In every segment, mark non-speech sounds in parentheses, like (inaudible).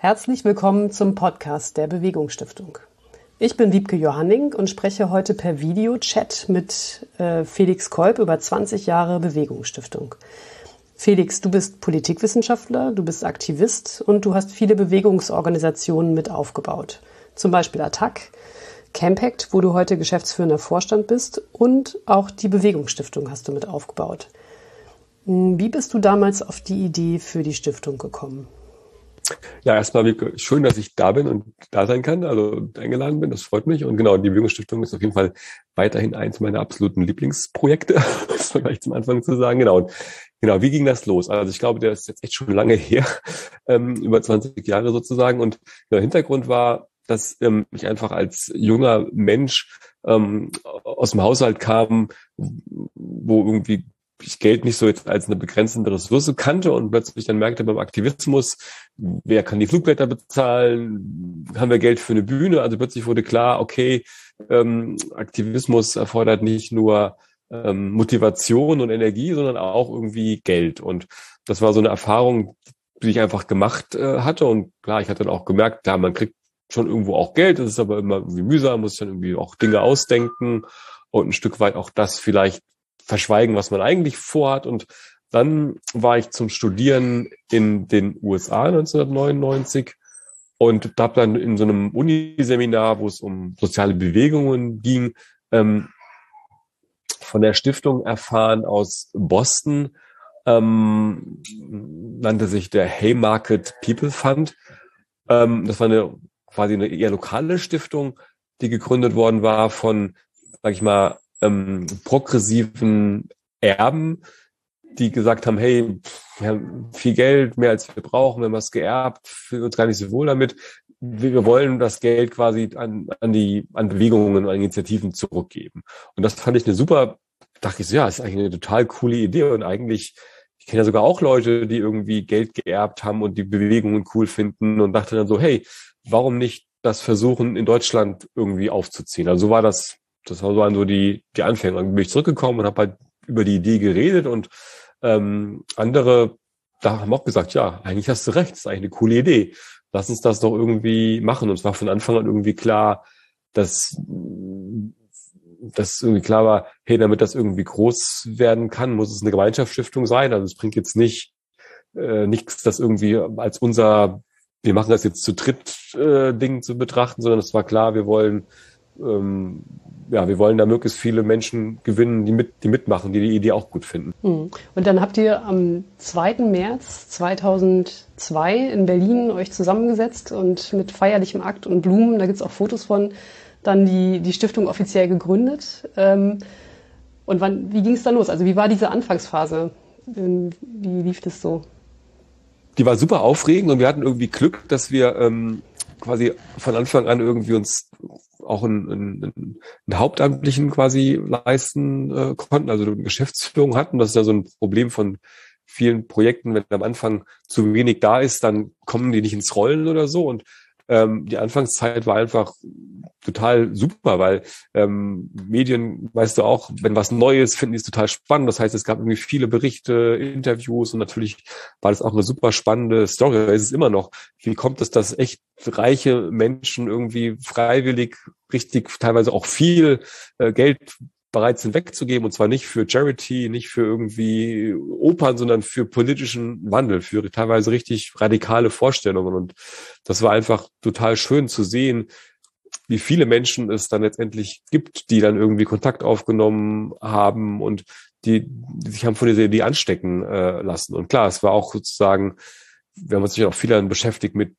Herzlich willkommen zum Podcast der Bewegungsstiftung. Ich bin Wiebke Johanning und spreche heute per Videochat mit äh, Felix Kolb über 20 Jahre Bewegungsstiftung. Felix, du bist Politikwissenschaftler, du bist Aktivist und du hast viele Bewegungsorganisationen mit aufgebaut. Zum Beispiel Attac, Campact, wo du heute geschäftsführender Vorstand bist und auch die Bewegungsstiftung hast du mit aufgebaut. Hm, wie bist du damals auf die Idee für die Stiftung gekommen? Ja, erstmal schön, dass ich da bin und da sein kann, also eingeladen bin. Das freut mich. Und genau, die Bewegungsstiftung ist auf jeden Fall weiterhin eins meiner absoluten Lieblingsprojekte, (laughs) das war gleich zum Anfang zu sagen. Genau. Und genau, wie ging das los? Also ich glaube, der ist jetzt echt schon lange her, (laughs) ähm, über 20 Jahre sozusagen. Und der Hintergrund war, dass ähm, ich einfach als junger Mensch ähm, aus dem Haushalt kam, wo irgendwie ich Geld nicht so jetzt als eine begrenzende Ressource kannte und plötzlich dann merkte beim Aktivismus, wer kann die Flugblätter bezahlen, haben wir Geld für eine Bühne, also plötzlich wurde klar, okay, ähm, Aktivismus erfordert nicht nur ähm, Motivation und Energie, sondern auch irgendwie Geld. Und das war so eine Erfahrung, die ich einfach gemacht äh, hatte. Und klar, ich hatte dann auch gemerkt, klar, man kriegt schon irgendwo auch Geld, das ist aber immer irgendwie mühsam, muss dann irgendwie auch Dinge ausdenken und ein Stück weit auch das vielleicht verschweigen, was man eigentlich vorhat. Und dann war ich zum Studieren in den USA 1999 und habe dann in so einem Uniseminar, wo es um soziale Bewegungen ging, ähm, von der Stiftung erfahren aus Boston, ähm, nannte sich der Haymarket People Fund. Ähm, das war eine quasi eine eher lokale Stiftung, die gegründet worden war von, sag ich mal, ähm, progressiven Erben, die gesagt haben, hey, wir haben viel Geld, mehr als wir brauchen, wir haben was geerbt, fühlen uns gar nicht so wohl damit. Wir wollen das Geld quasi an, an die, an Bewegungen, an Initiativen zurückgeben. Und das fand ich eine super, dachte ich so, ja, ist eigentlich eine total coole Idee und eigentlich, ich kenne ja sogar auch Leute, die irgendwie Geld geerbt haben und die Bewegungen cool finden und dachte dann so, hey, warum nicht das versuchen, in Deutschland irgendwie aufzuziehen? Also so war das das waren so die, die Anfänge. Dann bin ich zurückgekommen und habe halt über die Idee geredet und ähm, andere da haben auch gesagt, ja, eigentlich hast du recht, das ist eigentlich eine coole Idee. Lass uns das doch irgendwie machen. Und es war von Anfang an irgendwie klar, dass, dass irgendwie klar war, hey, damit das irgendwie groß werden kann, muss es eine Gemeinschaftsstiftung sein. Also es bringt jetzt nicht äh, nichts, das irgendwie als unser, wir machen das jetzt zu dritt äh, Ding zu betrachten, sondern es war klar, wir wollen ähm, ja, wir wollen da möglichst viele Menschen gewinnen, die, mit, die mitmachen, die die Idee auch gut finden. Hm. Und dann habt ihr am 2. März 2002 in Berlin euch zusammengesetzt und mit feierlichem Akt und Blumen, da gibt's auch Fotos von, dann die, die Stiftung offiziell gegründet. Ähm, und wann, wie ging es da los? Also wie war diese Anfangsphase? Wie lief das so? Die war super aufregend und wir hatten irgendwie Glück, dass wir ähm, quasi von Anfang an irgendwie uns auch einen, einen, einen Hauptamtlichen quasi leisten äh, konnten, also eine Geschäftsführung hatten. Das ist ja so ein Problem von vielen Projekten, wenn am Anfang zu wenig da ist, dann kommen die nicht ins Rollen oder so. Und ähm, die Anfangszeit war einfach total super, weil ähm, Medien, weißt du auch, wenn was Neues finden es total spannend. Das heißt, es gab irgendwie viele Berichte, Interviews und natürlich war das auch eine super spannende Story. Es ist immer noch. Wie kommt es, dass echt reiche Menschen irgendwie freiwillig richtig teilweise auch viel äh, Geld bereit sind wegzugeben und zwar nicht für Charity, nicht für irgendwie Opern, sondern für politischen Wandel, für teilweise richtig radikale Vorstellungen und das war einfach total schön zu sehen, wie viele Menschen es dann letztendlich gibt, die dann irgendwie Kontakt aufgenommen haben und die, die sich haben von dieser Idee anstecken äh, lassen. Und klar, es war auch sozusagen, wir haben uns natürlich auch viel dann beschäftigt mit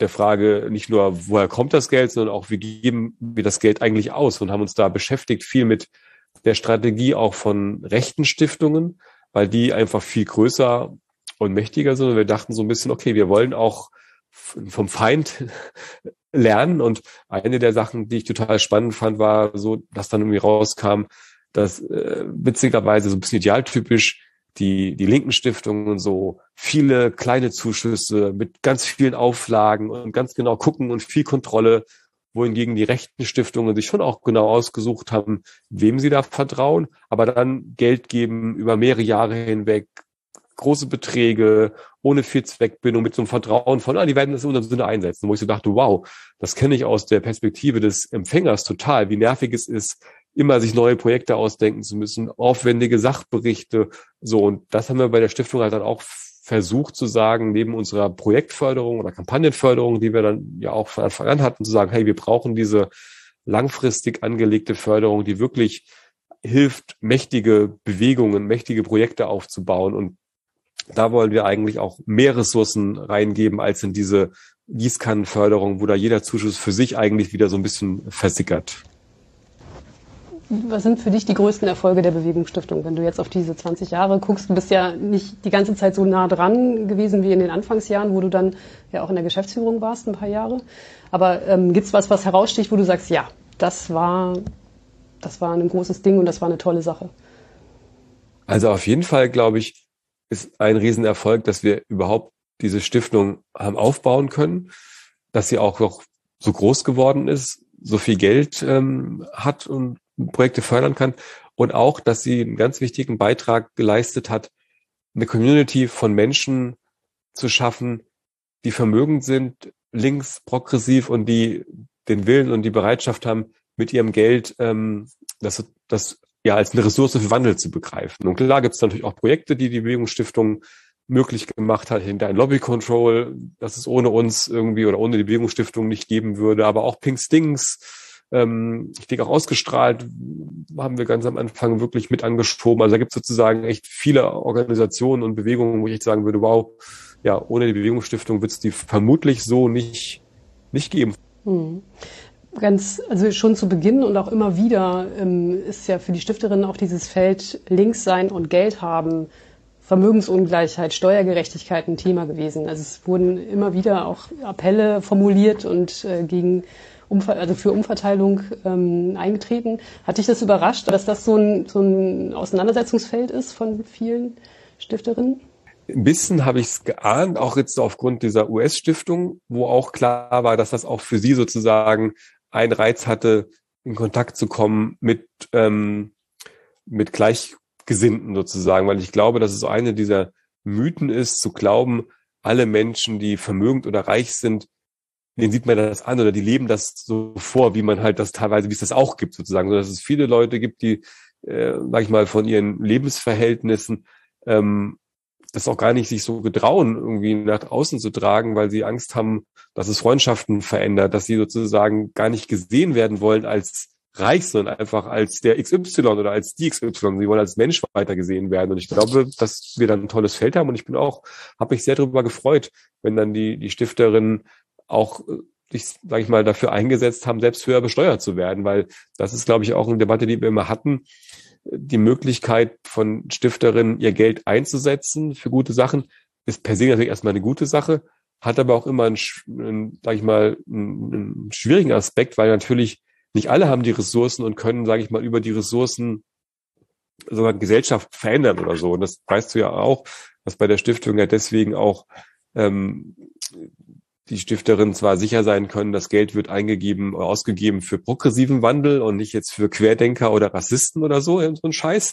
der Frage nicht nur, woher kommt das Geld, sondern auch, wie geben wir das Geld eigentlich aus und haben uns da beschäftigt viel mit der Strategie auch von rechten Stiftungen, weil die einfach viel größer und mächtiger sind. Und wir dachten so ein bisschen, okay, wir wollen auch vom Feind (laughs) lernen. Und eine der Sachen, die ich total spannend fand, war so, dass dann irgendwie rauskam, dass äh, witzigerweise so ein bisschen idealtypisch die, die linken Stiftungen so viele kleine Zuschüsse mit ganz vielen Auflagen und ganz genau gucken und viel Kontrolle, wohingegen die rechten Stiftungen sich schon auch genau ausgesucht haben, wem sie da vertrauen, aber dann Geld geben über mehrere Jahre hinweg, große Beträge, ohne viel Zweckbindung, mit so einem Vertrauen von, ah, die werden das in unserem Sinne einsetzen. Wo ich so dachte, wow, das kenne ich aus der Perspektive des Empfängers total, wie nervig es ist, immer sich neue Projekte ausdenken zu müssen, aufwendige Sachberichte, so. Und das haben wir bei der Stiftung halt dann auch versucht zu sagen, neben unserer Projektförderung oder Kampagnenförderung, die wir dann ja auch von Anfang an hatten, zu sagen, hey, wir brauchen diese langfristig angelegte Förderung, die wirklich hilft, mächtige Bewegungen, mächtige Projekte aufzubauen. Und da wollen wir eigentlich auch mehr Ressourcen reingeben als in diese Gießkannenförderung, wo da jeder Zuschuss für sich eigentlich wieder so ein bisschen versickert. Was sind für dich die größten Erfolge der Bewegungsstiftung? Wenn du jetzt auf diese 20 Jahre guckst, du bist ja nicht die ganze Zeit so nah dran gewesen wie in den Anfangsjahren, wo du dann ja auch in der Geschäftsführung warst, ein paar Jahre. Aber ähm, gibt es was, was heraussticht, wo du sagst, ja, das war, das war ein großes Ding und das war eine tolle Sache? Also auf jeden Fall, glaube ich, ist ein Riesenerfolg, dass wir überhaupt diese Stiftung haben aufbauen können, dass sie auch noch so groß geworden ist, so viel Geld ähm, hat und Projekte fördern kann und auch, dass sie einen ganz wichtigen Beitrag geleistet hat, eine Community von Menschen zu schaffen, die vermögend sind, links, progressiv und die den Willen und die Bereitschaft haben, mit ihrem Geld ähm, das, das ja als eine Ressource für Wandel zu begreifen. Und klar gibt es natürlich auch Projekte, die die Bewegungsstiftung möglich gemacht hat, hinter ein Lobby Control, das es ohne uns irgendwie oder ohne die Bewegungsstiftung nicht geben würde, aber auch Pink Stings, ähm, ich denke auch ausgestrahlt, haben wir ganz am Anfang wirklich mit angeschoben. Also da gibt es sozusagen echt viele Organisationen und Bewegungen, wo ich echt sagen würde, wow, ja, ohne die Bewegungsstiftung wird es die vermutlich so nicht, nicht geben. Hm. Ganz, also schon zu Beginn und auch immer wieder ähm, ist ja für die Stifterinnen auch dieses Feld links sein und Geld haben, Vermögensungleichheit, Steuergerechtigkeit ein Thema gewesen. Also es wurden immer wieder auch Appelle formuliert und äh, gegen Also für Umverteilung ähm, eingetreten. Hat dich das überrascht, dass das so ein, so ein Auseinandersetzungsfeld ist von vielen Stifterinnen? Ein bisschen habe ich es geahnt, auch jetzt aufgrund dieser US-Stiftung, wo auch klar war, dass das auch für sie sozusagen einen Reiz hatte, in Kontakt zu kommen mit, ähm, mit Gleichgesinnten sozusagen, weil ich glaube, dass es so eine dieser Mythen ist, zu glauben, alle Menschen, die vermögend oder reich sind, denen sieht man das an oder die leben das so vor, wie man halt das teilweise, wie es das auch gibt sozusagen, so dass es viele Leute gibt, die, äh, sag ich mal, von ihren Lebensverhältnissen ähm, das auch gar nicht sich so getrauen, irgendwie nach außen zu tragen, weil sie Angst haben, dass es Freundschaften verändert, dass sie sozusagen gar nicht gesehen werden wollen als reich, sondern einfach als der XY oder als die XY. Sie wollen als Mensch weitergesehen werden. Und ich glaube, dass wir dann ein tolles Feld haben. Und ich bin auch, habe mich sehr darüber gefreut, wenn dann die, die Stifterinnen auch äh, sich, sage ich mal, dafür eingesetzt haben, selbst höher besteuert zu werden, weil das ist, glaube ich, auch eine Debatte, die wir immer hatten. Die Möglichkeit von Stifterinnen, ihr Geld einzusetzen für gute Sachen, ist per se natürlich erstmal eine gute Sache, hat aber auch immer einen, einen sage ich mal, einen, einen schwierigen Aspekt, weil natürlich nicht alle haben die Ressourcen und können, sage ich mal, über die Ressourcen sogar Gesellschaft verändern oder so. Und das weißt du ja auch, dass bei der Stiftung ja deswegen auch ähm, die Stifterin zwar sicher sein können, das Geld wird eingegeben, ausgegeben für progressiven Wandel und nicht jetzt für Querdenker oder Rassisten oder so, so Scheiß,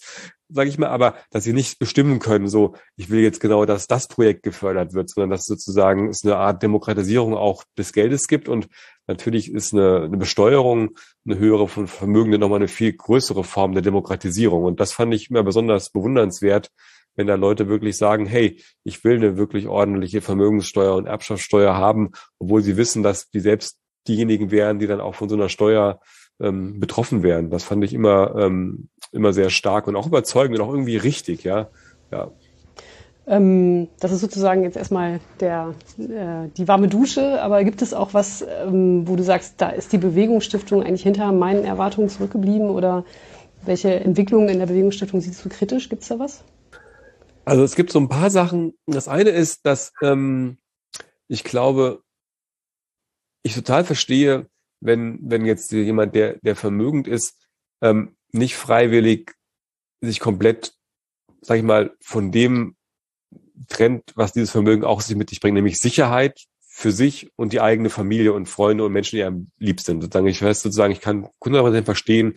sage ich mal, aber dass sie nicht bestimmen können, so, ich will jetzt genau, dass das Projekt gefördert wird, sondern dass sozusagen es eine Art Demokratisierung auch des Geldes gibt und natürlich ist eine, eine Besteuerung, eine höhere von Vermögenden nochmal eine viel größere Form der Demokratisierung. Und das fand ich immer besonders bewundernswert, wenn da Leute wirklich sagen, hey, ich will eine wirklich ordentliche Vermögenssteuer und Erbschaftssteuer haben, obwohl sie wissen, dass die selbst diejenigen wären, die dann auch von so einer Steuer ähm, betroffen wären. Das fand ich immer, ähm, immer sehr stark und auch überzeugend und auch irgendwie richtig, ja. ja. Ähm, das ist sozusagen jetzt erstmal der, äh, die warme Dusche, aber gibt es auch was, ähm, wo du sagst, da ist die Bewegungsstiftung eigentlich hinter meinen Erwartungen zurückgeblieben oder welche Entwicklungen in der Bewegungsstiftung siehst du kritisch? Gibt es da was? Also es gibt so ein paar Sachen. Das eine ist, dass ähm, ich glaube, ich total verstehe, wenn, wenn jetzt jemand, der, der vermögend ist, ähm, nicht freiwillig sich komplett, sag ich mal, von dem trennt, was dieses Vermögen auch sich mit sich bringt, nämlich Sicherheit für sich und die eigene Familie und Freunde und Menschen, die einem lieb sind. Sozusagen, ich weiß sozusagen, ich kann 100% verstehen,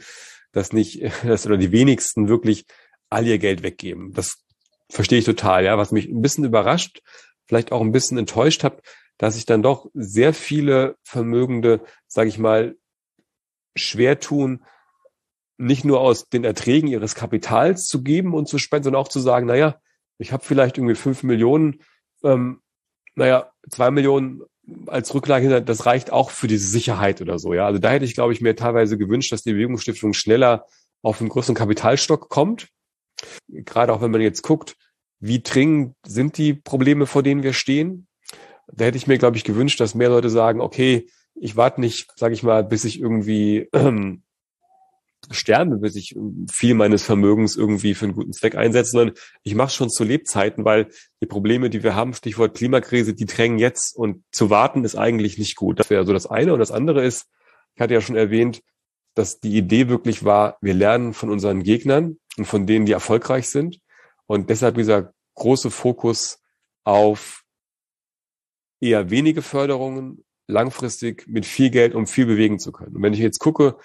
dass nicht, (laughs) dass oder die wenigsten wirklich all ihr Geld weggeben. Das verstehe ich total, ja. Was mich ein bisschen überrascht, vielleicht auch ein bisschen enttäuscht hat, dass sich dann doch sehr viele Vermögende, sage ich mal, schwer tun, nicht nur aus den Erträgen ihres Kapitals zu geben und zu spenden, sondern auch zu sagen, naja, ich habe vielleicht irgendwie fünf Millionen, ähm, naja, zwei Millionen als Rücklage, das reicht auch für diese Sicherheit oder so. Ja, also da hätte ich, glaube ich, mir teilweise gewünscht, dass die Bewegungsstiftung schneller auf einen größeren Kapitalstock kommt. Gerade auch wenn man jetzt guckt, wie dringend sind die Probleme, vor denen wir stehen. Da hätte ich mir, glaube ich, gewünscht, dass mehr Leute sagen, okay, ich warte nicht, sage ich mal, bis ich irgendwie ähm, (clears throat) sterbe, bis ich viel meines Vermögens irgendwie für einen guten Zweck einsetze, sondern ich mache schon zu Lebzeiten, weil die Probleme, die wir haben, Stichwort Klimakrise, die drängen jetzt und zu warten ist eigentlich nicht gut. Das wäre so das eine. Und das andere ist, ich hatte ja schon erwähnt, dass die Idee wirklich war, wir lernen von unseren Gegnern und von denen, die erfolgreich sind. Und deshalb dieser große Fokus auf eher wenige Förderungen, langfristig mit viel Geld, um viel bewegen zu können. Und wenn ich jetzt gucke,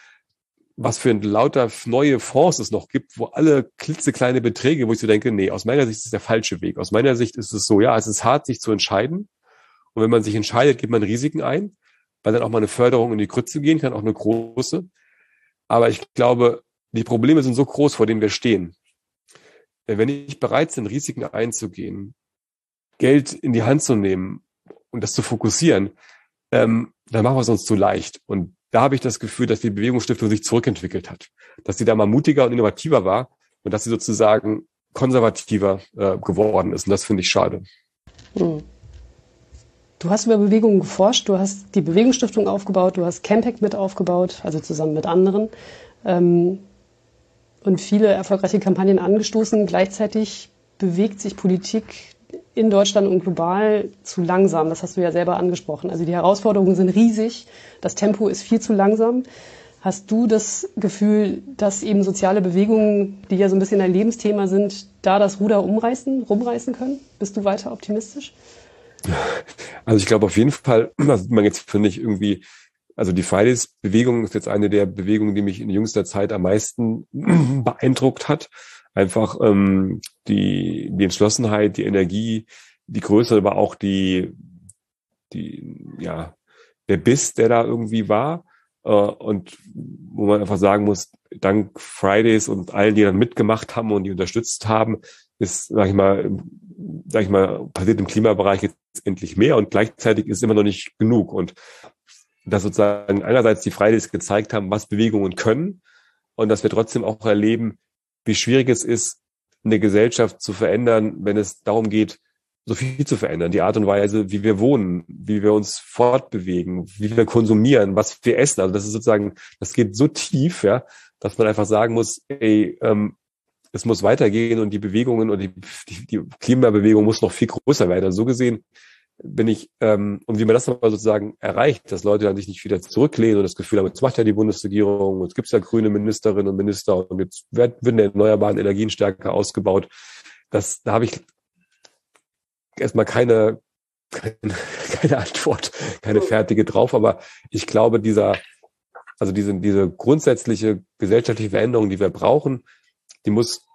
was für ein lauter neue Fonds es noch gibt, wo alle klitzekleine Beträge, wo ich so denke, nee, aus meiner Sicht ist es der falsche Weg. Aus meiner Sicht ist es so, ja, es ist hart, sich zu entscheiden. Und wenn man sich entscheidet, gibt man Risiken ein, weil dann auch mal eine Förderung in die Grütze gehen kann, auch eine große. Aber ich glaube, die Probleme sind so groß, vor denen wir stehen. Wenn ich bereit bin, Risiken einzugehen, Geld in die Hand zu nehmen und das zu fokussieren, ähm, dann machen wir es uns zu leicht. Und da habe ich das Gefühl, dass die Bewegungsstiftung sich zurückentwickelt hat. Dass sie da mal mutiger und innovativer war und dass sie sozusagen konservativer äh, geworden ist. Und das finde ich schade. Hm. Du hast über Bewegungen geforscht, du hast die Bewegungsstiftung aufgebaut, du hast Campact mit aufgebaut, also zusammen mit anderen. Ähm, und viele erfolgreiche Kampagnen angestoßen. Gleichzeitig bewegt sich Politik in Deutschland und global zu langsam. Das hast du ja selber angesprochen. Also die Herausforderungen sind riesig. Das Tempo ist viel zu langsam. Hast du das Gefühl, dass eben soziale Bewegungen, die ja so ein bisschen ein Lebensthema sind, da das Ruder umreißen, rumreißen können? Bist du weiter optimistisch? Also ich glaube auf jeden Fall, (clears throat) also man jetzt finde ich irgendwie, also die Fridays-Bewegung ist jetzt eine der Bewegungen, die mich in jüngster Zeit am meisten (clears throat) beeindruckt hat einfach ähm, die, die Entschlossenheit, die Energie, die Größe, aber auch die, die, ja, der Biss, der da irgendwie war. Äh, und wo man einfach sagen muss, dank Fridays und allen, die dann mitgemacht haben und die unterstützt haben, ist, sag ich mal, sag ich mal, passiert im Klimabereich jetzt endlich mehr und gleichzeitig ist immer noch nicht genug. Und dass sozusagen einerseits die Fridays gezeigt haben, was Bewegungen können und dass wir trotzdem auch erleben, wie schwierig es ist, eine Gesellschaft zu verändern, wenn es darum geht, so viel zu verändern. Die Art und Weise, wie wir wohnen, wie wir uns fortbewegen, wie wir konsumieren, was wir essen. Also das ist sozusagen, das geht so tief, ja, dass man einfach sagen muss, ey, ähm, es muss weitergehen und die Bewegungen und die, die, die Klimabewegung muss noch viel größer werden. Also so gesehen bin ich, ähm, und wie man das aber sozusagen erreicht, dass Leute dann sich nicht wieder zurücklehnen und das Gefühl haben, jetzt macht ja die Bundesregierung, jetzt gibt es ja grüne Ministerinnen und Minister und jetzt werden die erneuerbaren Energien stärker ausgebaut. Das, da habe ich erstmal keine, keine, (laughs) keine Antwort, keine fertige drauf, aber ich glaube, dieser, also diese, diese grundsätzliche gesellschaftliche Veränderung, die wir brauchen, die muss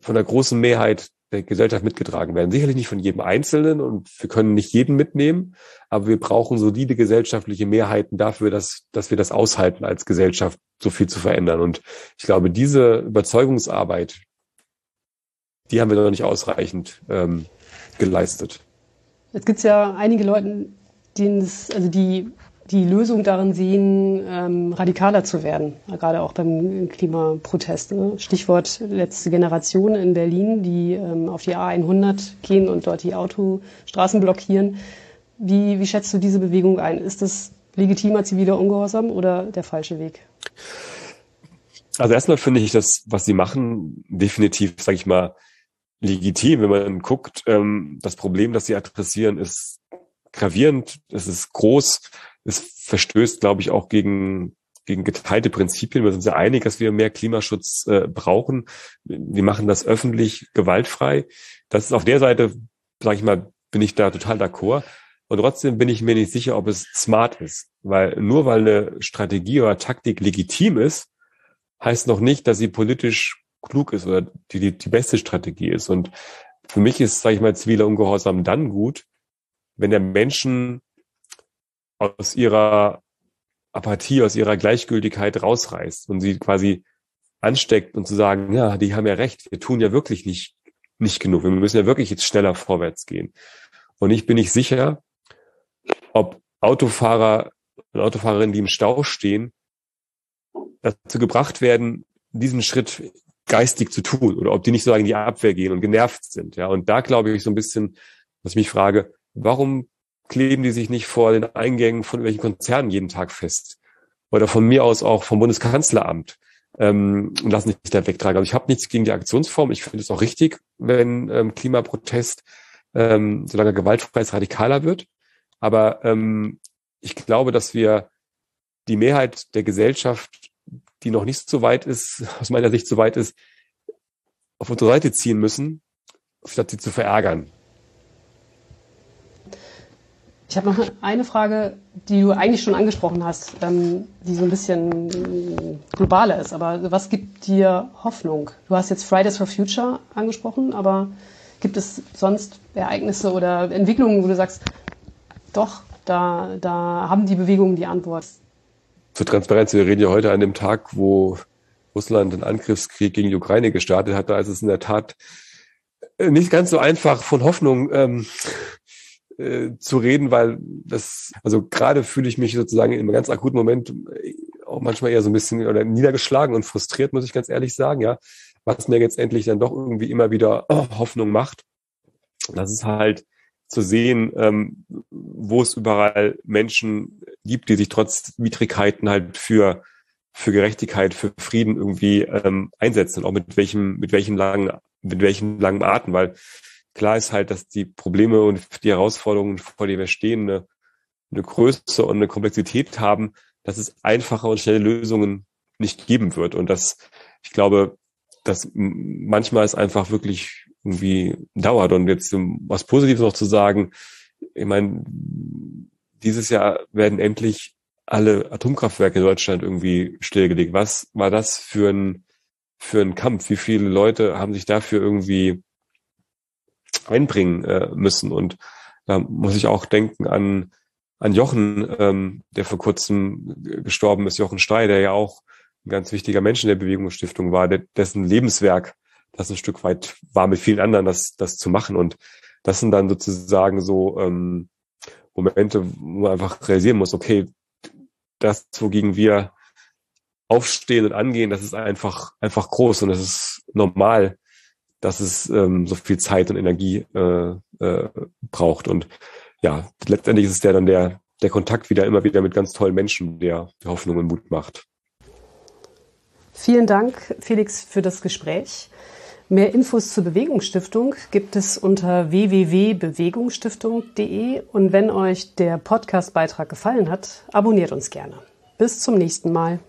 von der großen Mehrheit der Gesellschaft mitgetragen werden. Sicherlich nicht von jedem Einzelnen und wir können nicht jeden mitnehmen, aber wir brauchen solide gesellschaftliche Mehrheiten dafür, dass, dass wir das aushalten, als Gesellschaft so viel zu verändern. Und ich glaube, diese Überzeugungsarbeit, die haben wir noch nicht ausreichend ähm, geleistet. Jetzt gibt es ja einige Leute, denen es, also die die Lösung darin sehen, ähm, radikaler zu werden, gerade auch beim Klimaprotest. Ne? Stichwort letzte Generation in Berlin, die ähm, auf die A100 gehen und dort die Autostraßen blockieren. Wie, wie schätzt du diese Bewegung ein? Ist das legitimer ziviler Ungehorsam oder der falsche Weg? Also erstmal finde ich das, was sie machen, definitiv, sage ich mal, legitim. Wenn man guckt, ähm, das Problem, das sie adressieren, ist gravierend, es ist groß es verstößt, glaube ich, auch gegen gegen geteilte Prinzipien. Wir sind sehr einig, dass wir mehr Klimaschutz äh, brauchen. Wir machen das öffentlich gewaltfrei. Das ist auf der Seite, sage ich mal, bin ich da total d'accord. Und trotzdem bin ich mir nicht sicher, ob es smart ist. Weil nur weil eine Strategie oder Taktik legitim ist, heißt noch nicht, dass sie politisch klug ist oder die, die, die beste Strategie ist. Und für mich ist, sage ich mal, ziviler Ungehorsam dann gut, wenn der Menschen aus ihrer Apathie, aus ihrer Gleichgültigkeit rausreißt und sie quasi ansteckt und zu sagen, ja, die haben ja recht, wir tun ja wirklich nicht, nicht genug. Wir müssen ja wirklich jetzt schneller vorwärts gehen. Und ich bin nicht sicher, ob Autofahrer und Autofahrerinnen, die im Stau stehen, dazu gebracht werden, diesen Schritt geistig zu tun oder ob die nicht so in die Abwehr gehen und genervt sind. Ja, und da glaube ich so ein bisschen, was ich mich frage, warum kleben die sich nicht vor den Eingängen von welchen Konzernen jeden Tag fest? Oder von mir aus auch vom Bundeskanzleramt ähm, und lassen sich da wegtragen. Also ich habe nichts gegen die Aktionsform. Ich finde es auch richtig, wenn ähm, Klimaprotest, ähm, solange gewaltfrei radikaler wird. Aber ähm, ich glaube, dass wir die Mehrheit der Gesellschaft, die noch nicht so weit ist, (laughs) aus meiner Sicht so weit ist, auf unsere Seite ziehen müssen, statt sie zu verärgern. Ich habe noch eine Frage, die du eigentlich schon angesprochen hast, ähm, die so ein bisschen globaler ist. Aber was gibt dir Hoffnung? Du hast jetzt Fridays for Future angesprochen, aber gibt es sonst Ereignisse oder Entwicklungen, wo du sagst, doch, da, da haben die Bewegungen die Antwort? Zur Transparenz, wir reden ja heute an dem Tag, wo Russland einen Angriffskrieg gegen die Ukraine gestartet hat. Da ist es in der Tat nicht ganz so einfach von Hoffnung ähm, äh, zu reden, weil das, also gerade fühle ich mich sozusagen in einem ganz akuten Moment äh, auch manchmal eher so ein bisschen oder niedergeschlagen und frustriert, muss ich ganz ehrlich sagen, ja, was mir jetzt endlich dann doch irgendwie immer wieder oh, Hoffnung macht. Das ist halt zu sehen, ähm, wo es überall Menschen gibt, die sich trotz Widrigkeiten halt für für Gerechtigkeit, für Frieden irgendwie ähm, einsetzen, auch mit welchem mit welchen langen mit welchen langen Arten, weil Klar ist halt, dass die Probleme und die Herausforderungen, vor denen wir stehen, eine, eine Größe und eine Komplexität haben, dass es einfache und schnelle Lösungen nicht geben wird. Und dass ich glaube, dass manchmal es einfach wirklich irgendwie dauert. Und jetzt was Positives noch zu sagen, ich meine, dieses Jahr werden endlich alle Atomkraftwerke in Deutschland irgendwie stillgelegt. Was war das für ein, für ein Kampf? Wie viele Leute haben sich dafür irgendwie einbringen äh, müssen. Und da muss ich auch denken an, an Jochen, ähm, der vor kurzem gestorben ist, Jochen Stey, der ja auch ein ganz wichtiger Mensch in der Bewegungsstiftung war, der, dessen Lebenswerk das ein Stück weit war mit vielen anderen, das, das zu machen. Und das sind dann sozusagen so ähm, Momente, wo man einfach realisieren muss, okay, das, wogegen wir aufstehen und angehen, das ist einfach, einfach groß und das ist normal, dass es ähm, so viel Zeit und Energie äh, äh, braucht. Und ja, letztendlich ist es ja dann der, der Kontakt wieder immer wieder mit ganz tollen Menschen, der, Hoffnung und Mut macht. Vielen Dank, Felix, für das Gespräch. Mehr Infos zur Bewegungsstiftung gibt es unter www.bewegungsstiftung.de und wenn euch der Podcastbeitrag gefallen hat, abonniert uns gerne. Bis zum nächsten Mal.